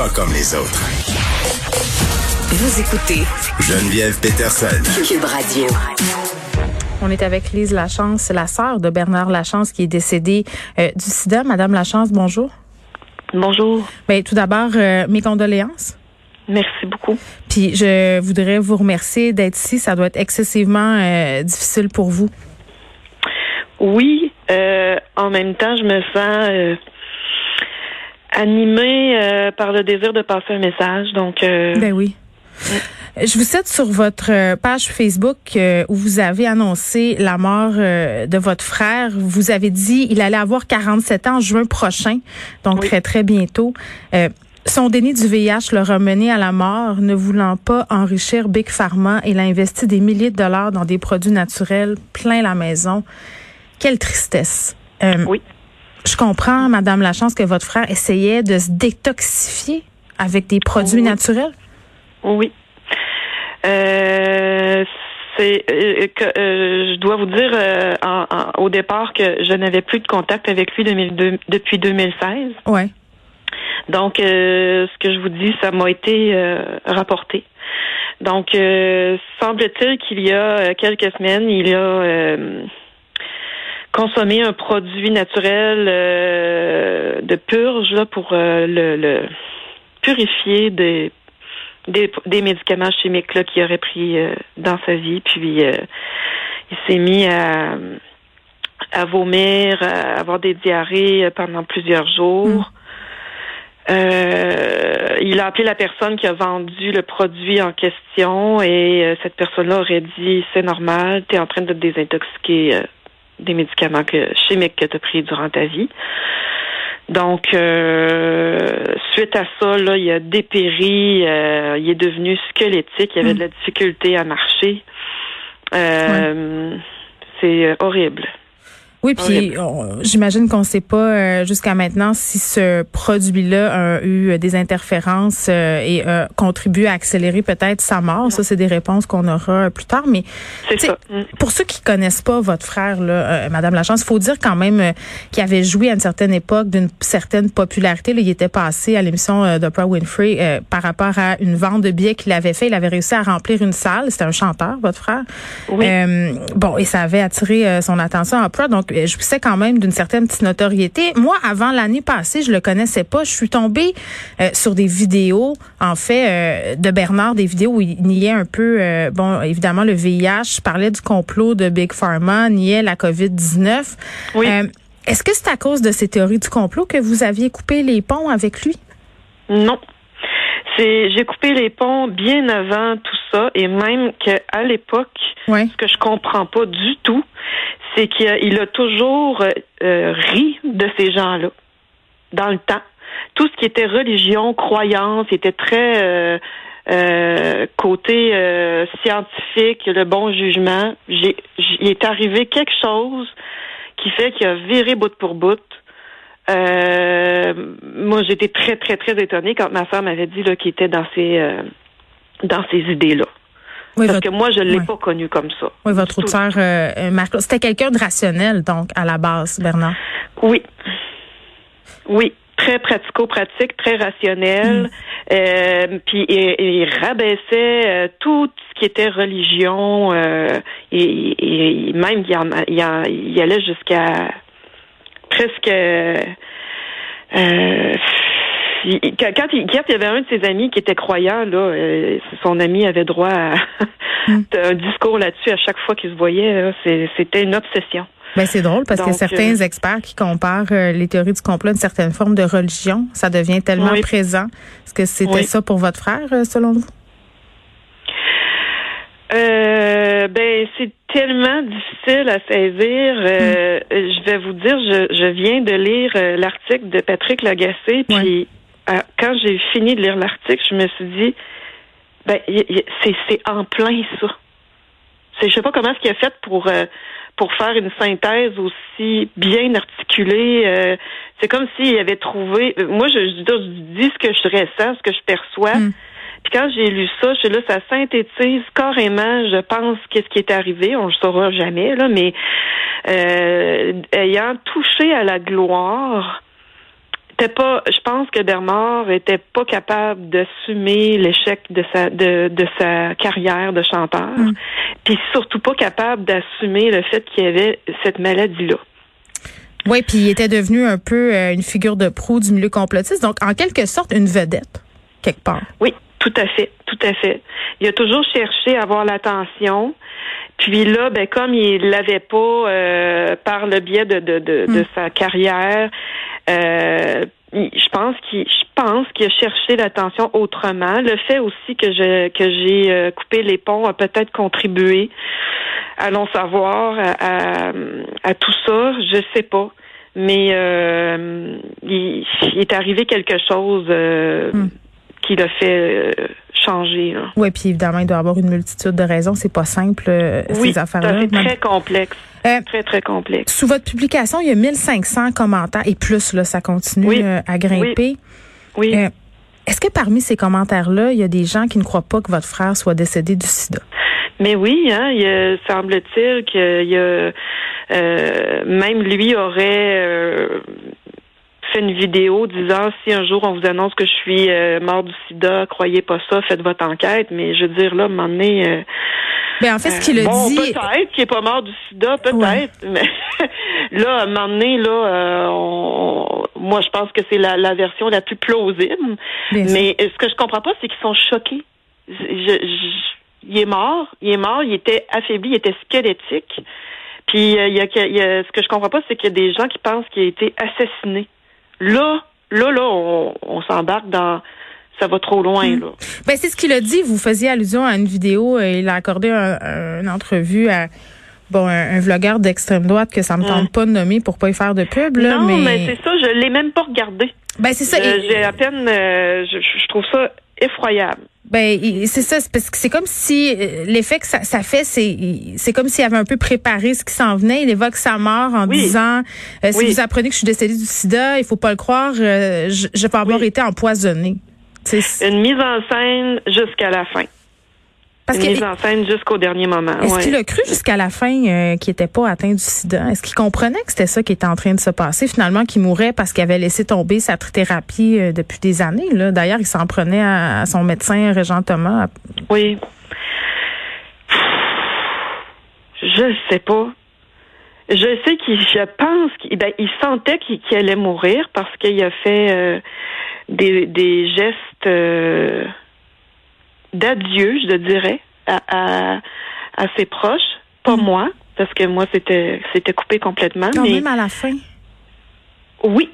pas comme les autres. Vous écoutez Geneviève Peterson. Cube Radio. On est avec Lise Lachance, la sœur de Bernard Lachance qui est décédé euh, du sida. Madame Lachance, bonjour. Bonjour. Ben, tout d'abord, euh, mes condoléances. Merci beaucoup. Puis je voudrais vous remercier d'être ici. Ça doit être excessivement euh, difficile pour vous. Oui, euh, en même temps, je me sens euh, animée euh, par le désir de passer un message. Donc, euh, Ben oui. Je vous cite sur votre page Facebook euh, où vous avez annoncé la mort euh, de votre frère. Vous avez dit il allait avoir 47 ans en juin prochain, donc Oui. très très bientôt. Euh, son déni du VIH l'a ramené à la mort, ne voulant pas enrichir Big Pharma. Il a investi des milliers de dollars dans des produits naturels plein la maison. Quelle tristesse. Euh, Oui. Je comprends, Madame Lachance, que votre frère essayait de se détoxifier avec des produits Oui. naturels. oui. Euh, c'est euh, que euh, je dois vous dire euh, en- en- au départ que je n'avais plus de contact avec lui 2002 depuis 2016. Ouais. Donc, euh, ce que je vous dis, ça m'a été rapporté. Donc, semble-t-il qu'il y a quelques semaines, il a consommé un produit naturel euh, de purge là, pour euh, le, le purifier des, des, des médicaments chimiques là, qu'il aurait pris euh, dans sa vie. Puis, euh, il s'est mis à, à vomir, à avoir des diarrhées euh, pendant plusieurs jours. Euh, il a appelé la personne qui a vendu le produit en question et euh, cette personne-là aurait dit c'est normal, tu es en train de te désintoxiquer des médicaments que, chimiques que tu as pris durant ta vie. Donc, euh, suite à ça, là, il a dépéri, euh, il est devenu squelettique, il avait Mm. de la difficulté à marcher. Euh, C'est euh, horrible. Oui, puis j'imagine qu'on ne sait pas euh, jusqu'à maintenant si ce produit-là a eu euh, des interférences euh, et a contribué à accélérer peut-être sa mort. Ça, c'est des réponses qu'on aura euh, plus tard. Mais ça. Mm. pour ceux qui connaissent pas votre frère, là, euh, Madame Lachance, faut dire quand même euh, qu'il avait joué à une certaine époque d'une certaine popularité. Là, il était passé à l'émission euh, d'Oprah Winfrey euh, par rapport à une vente de billets qu'il avait fait. Il avait réussi à remplir une salle. C'était un chanteur, votre frère. Oui. Euh, bon, et ça avait attiré euh, son attention à Oprah. Donc, euh, je sais quand même d'une certaine petite notoriété. Moi, avant l'année passée, je le connaissais pas. Je suis tombée euh, sur des vidéos, en fait, euh, de Bernard, des vidéos où il niait un peu, euh, bon, évidemment, le VIH. Je parlais du complot de Big Pharma, niait la COVID-19. Oui. Est-ce que c'est à cause de ces théories du complot que vous aviez coupé les ponts avec lui? Non. C'est j'ai coupé les ponts bien avant tout ça et même qu'à l'époque, ce que je comprends pas du tout, c'est qu'il a, toujours euh, euh, ri de ces gens-là dans le temps. Tout ce qui était religion, croyance, était très euh, euh, côté euh, scientifique, le bon jugement. J'ai, il est arrivé quelque chose qui fait qu'il a viré bout pour bout. Euh, moi, j'étais très, très, très étonnée quand ma femme m'avait dit là, qu'il était dans euh, dans ces idées-là. Oui, Parce votre, que moi, je ne l'ai pas connu comme ça. oui, votre tout. auteur, euh, euh, Marc, c'était quelqu'un de rationnel, donc, à la base, Bernard? Oui. Oui. Très pratico-pratique, très rationnel. Euh, puis il, il rabaissait euh, tout ce qui était religion. Euh, et, et- et même il, en- il, en- il allait jusqu'à presque. euh, il- quand, quand il, quand il y avait un de ses amis qui était croyant, là, euh, son ami avait droit à Mm. un discours là-dessus à chaque fois qu'il se voyait. C'était une obsession. Ben c'est drôle parce que Donc, certains euh, experts qui comparent euh, les théories du complot à une certaine forme de religion, ça devient tellement Oui. présent. Est-ce que c'était Oui. ça pour votre frère, euh, selon vous? Euh, ben c'est tellement difficile à saisir. Euh, Je vais vous dire, je, je viens de lire l'article de Patrick Lagacé, puis euh, quand j'ai fini de lire l'article, je me suis dit, ben c'est en plein ça. Je sais pas comment est-ce qu'il a fait pour euh, pour faire une synthèse aussi bien articulée. euh, c'est comme s'il avait trouvé. Moi, je, je, je dis ce que je ressens, ce que je perçois. Mm. Puis quand j'ai lu ça, je suis là, ça synthétise carrément, je pense, qu'est-ce qui est arrivé. On le saura jamais, là, mais euh, ayant touché à la gloire, pas. Je pense que Bernard était pas capable d'assumer l'échec de sa de, de sa carrière de chanteur, Mm. puis surtout pas capable d'assumer le fait qu'il y avait cette maladie là. Oui, puis il était devenu un peu euh, une figure de proue du milieu complotiste, donc en quelque sorte une vedette, quelque part. Oui, tout à fait, tout à fait. Il a toujours cherché à avoir l'attention. Puis là, ben comme il l'avait pas euh, par le biais de, de, de, de sa carrière, euh, je pense qu'il je pense qu'il a cherché l'attention autrement. Le fait aussi que je que j'ai euh, coupé les ponts a peut-être contribué. Allons savoir à, tout ça, je sais pas. Mais euh, il, il est arrivé quelque chose euh, Hmm. Qui l'a fait euh, changer. là. Oui, puis évidemment, il doit y avoir une multitude de raisons. C'est pas simple, euh, Oui, ces affaires-là. c'est très complexe. Euh, Très, très complexe. Sous votre publication, il y a 1500 commentaires et plus, là, ça continue Oui. à grimper. Oui. Est-ce que parmi ces commentaires-là, il y a des gens qui ne croient pas que votre frère soit décédé du sida? Mais oui, hein, il y a- semble-t-il qu'il y a même lui aurait fait une vidéo disant si un jour on vous annonce que je suis euh, mort du sida, croyez pas ça, faites votre enquête. Mais je veux dire là, à un moment donné, euh, Ben, en fait, ce qu'il a bon, dit. peut-être qu'il est pas mort du sida, peut-être. Ouais. Mais là, à un moment donné, là, euh, on- moi, je pense que c'est la, la version la plus plausible. Bien. Mais euh, ce que je comprends pas, c'est qu'ils sont choqués. Je- je- il est mort, il est mort, il était affaibli, il était squelettique. Puis euh, il y a, il y a- ce que je comprends pas, c'est qu'il y a des gens qui pensent qu'il a été assassiné. Là, là, là, on, on s'embarque dans ça va trop loin Mm. là. Ben, c'est ce qu'il a dit. Vous faisiez allusion à une vidéo. euh, Il a accordé un- un- une entrevue à bon un, un vlogueur d'extrême droite que ça me tente pas de nommer pour pas y faire de pub. Là, non, mais, mais, c'est ça, je l'ai même pas regardé. ben c'est ça. Euh, Et- J'ai à peine, euh, je, je trouve ça effroyable. Ben c'est ça, c'est parce que c'est comme si euh, l'effet que ça, ça fait, c'est c'est comme s'il avait un peu préparé ce qui s'en venait. Il évoque sa mort en Oui. disant euh, si Oui. vous apprenez que je suis décédée du sida, il faut pas le croire, euh, je, je vais avoir Oui. été empoisonnée. Une mise en scène jusqu'à la fin. Parce que mise en scène jusqu'au dernier moment. Est-ce ouais. qu'il a cru jusqu'à la fin euh, qu'il était pas atteint du sida? Est-ce qu'il comprenait que c'était ça qui était en train de se passer? Finalement, qu'il mourait parce qu'il avait laissé tomber sa trithérapie euh, depuis des années. Là? D'ailleurs, il s'en prenait à, à son médecin, Régent Thomas. Oui. Je sais pas. Je sais qu'il, je pense qu'il ben, il sentait qu'il allait mourir parce qu'il a fait euh, des, des gestes d'adieu, je dirais, à, à, à ses proches. Pas Mm. moi, parce que moi, c'était c'était coupé complètement. Mais même à la fin. oui,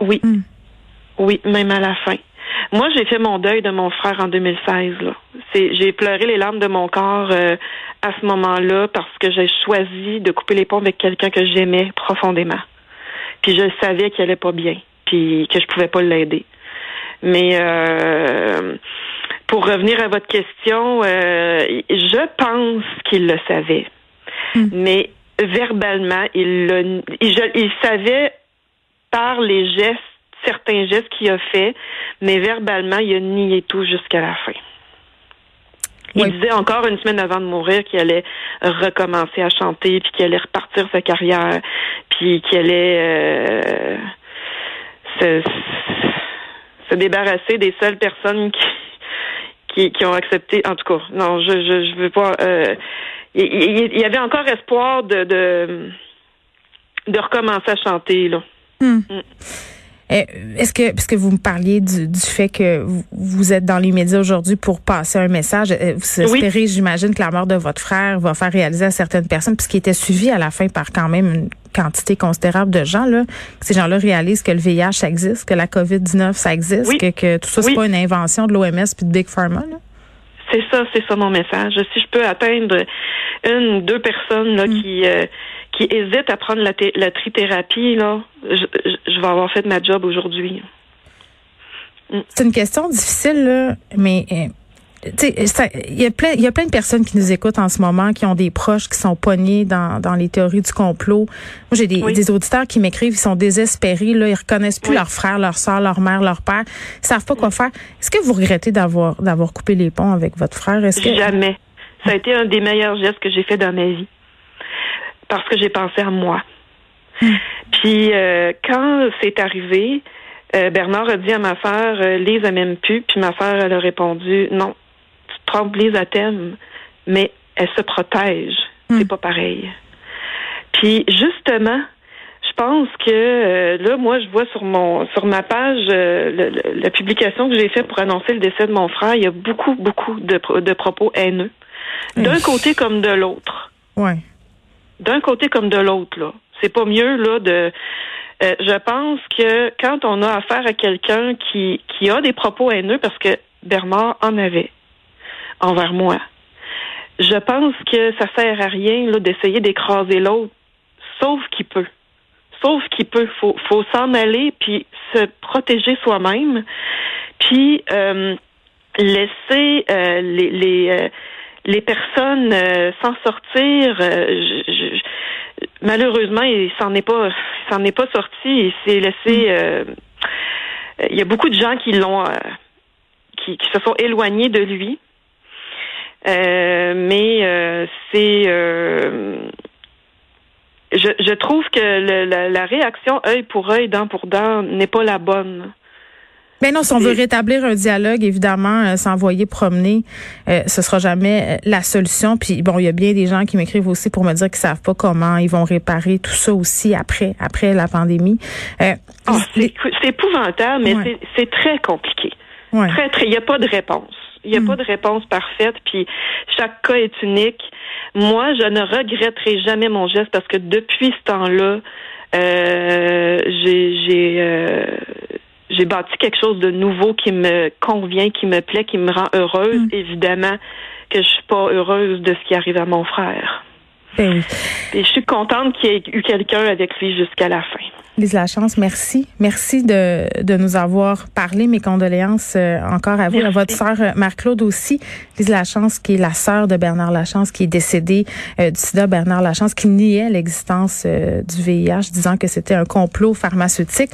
oui, Mm. oui, même à la fin. Moi, j'ai fait mon deuil de mon frère en 2016. Là. C'est, j'ai pleuré les larmes de mon corps euh, à ce moment-là parce que j'ai choisi de couper les ponts avec quelqu'un que j'aimais profondément. Puis je savais qu'il allait pas bien, puis que je pouvais pas l'aider. Mais euh, pour revenir à votre question, euh, je pense qu'il le savait, Mm. mais verbalement, il, le, il, je- il savait par les gestes, certains gestes qu'il a fait, mais verbalement, il a nié tout jusqu'à la fin. Il disait encore une semaine avant de mourir qu'il allait recommencer à chanter, puis qu'il allait repartir sa carrière, puis qu'il allait euh, se, se débarrasser des seules personnes qui, qui, qui ont accepté. En tout cas, non, je je, je veux pas. euh, il, il- il y avait encore espoir de, de de recommencer à chanter là. Hmm. Eh, Est-ce que, parce que vous me parliez du, du fait que vous, êtes dans les médias aujourd'hui pour passer un message, euh, vous Oui. espérez, j'imagine, que la mort de votre frère va faire réaliser à certaines personnes, puisqu'il était suivi à la fin par quand même une quantité considérable de gens, là, que ces gens-là réalisent que le VIH ça existe, que la COVID-19 ça existe, Oui. que, que tout ça c'est Oui. pas une invention de l'OMS puis de Big Pharma. Là? C'est ça, c'est ça mon message. Si je peux atteindre une, deux personnes là, Mm. qui euh, qui hésitent à prendre la, la trithérapie, là, je, je- vais avoir fait ma job aujourd'hui. C'est une question difficile, là, mais euh, tu sais, ça- il y a plein, il y a plein de personnes qui nous écoutent en ce moment, qui ont des proches qui sont pognés dans, dans les théories du complot. Moi, j'ai des, Oui. des auditeurs qui m'écrivent, ils sont désespérés, là, ils reconnaissent plus Oui. leur frère, leur soeur, leur mère, leur père, ils savent pas quoi faire. Est-ce que vous regrettez d'avoir d'avoir coupé les ponts avec votre frère? Est-ce que Jamais. Ça a été un des meilleurs gestes que j'ai fait dans ma vie. Parce que j'ai pensé à moi. Mm. Puis euh, quand c'est arrivé, Euh, Bernard a dit à ma sœur, euh, Lise a même pu, puis ma sœur, elle a répondu, non, tu te trompes, Lise a t'aime, mais elle se protège. C'est pas pareil. Puis justement, je pense que euh, là, moi, je vois sur mon sur ma page euh, la publication que j'ai faite pour annoncer le décès de mon frère, il y a beaucoup, beaucoup de, de propos haineux. D'un côté comme de l'autre. Ouais. D'un côté comme de l'autre, là. C'est pas mieux, là, de. Euh, je pense que quand on a affaire à quelqu'un qui, qui a des propos haineux, parce que Bernard en avait envers moi, je pense que ça sert à rien là, d'essayer d'écraser l'autre, sauf qu'il peut. Sauf qu'il peut. Faut, faut s'en aller puis se protéger soi-même, puis euh, laisser euh, les les, euh, les personnes s'en sortir. Je, je, malheureusement, il s'en est pas, s'en est pas sorti. Il s'est laissé. il y a beaucoup de gens qui l'ont, qui, qui se sont éloignés de lui. Euh, mais euh, c'est euh, je, je, trouve que le, la, la, réaction œil pour œil, dent pour dent n'est pas la bonne. Mais non, si on veut rétablir un dialogue, évidemment, s'envoyer promener, euh, ce sera jamais la solution. Puis bon, il y a bien des gens qui m'écrivent aussi pour me dire qu'ils savent pas comment ils vont réparer tout ça aussi après après la pandémie. Euh, oh, c'est épouvantable, mais ouais. c'est très compliqué. Ouais. Très très, il n'y a pas de réponse. Il n'y a mm. pas de réponse parfaite, puis chaque cas est unique. Moi, je ne regretterai jamais mon geste parce que depuis ce temps-là, euh, j'ai euh, j'ai bâti quelque chose de nouveau qui me convient, qui me plaît, qui me rend heureuse. Mm. Évidemment que je suis pas heureuse de ce qui arrive à mon frère. Ben oui. Et je suis contente qu'il y ait eu quelqu'un avec lui jusqu'à la fin. Lise Lachance, merci. Merci de, de nous avoir parlé. Mes condoléances euh, encore à vous, merci. à votre sœur euh, Marc-Claude aussi. Lise Lachance, qui est la sœur de Bernard Lachance, qui est décédée euh, du sida. Bernard Lachance, qui niait l'existence euh, du VIH, disant que c'était un complot pharmaceutique.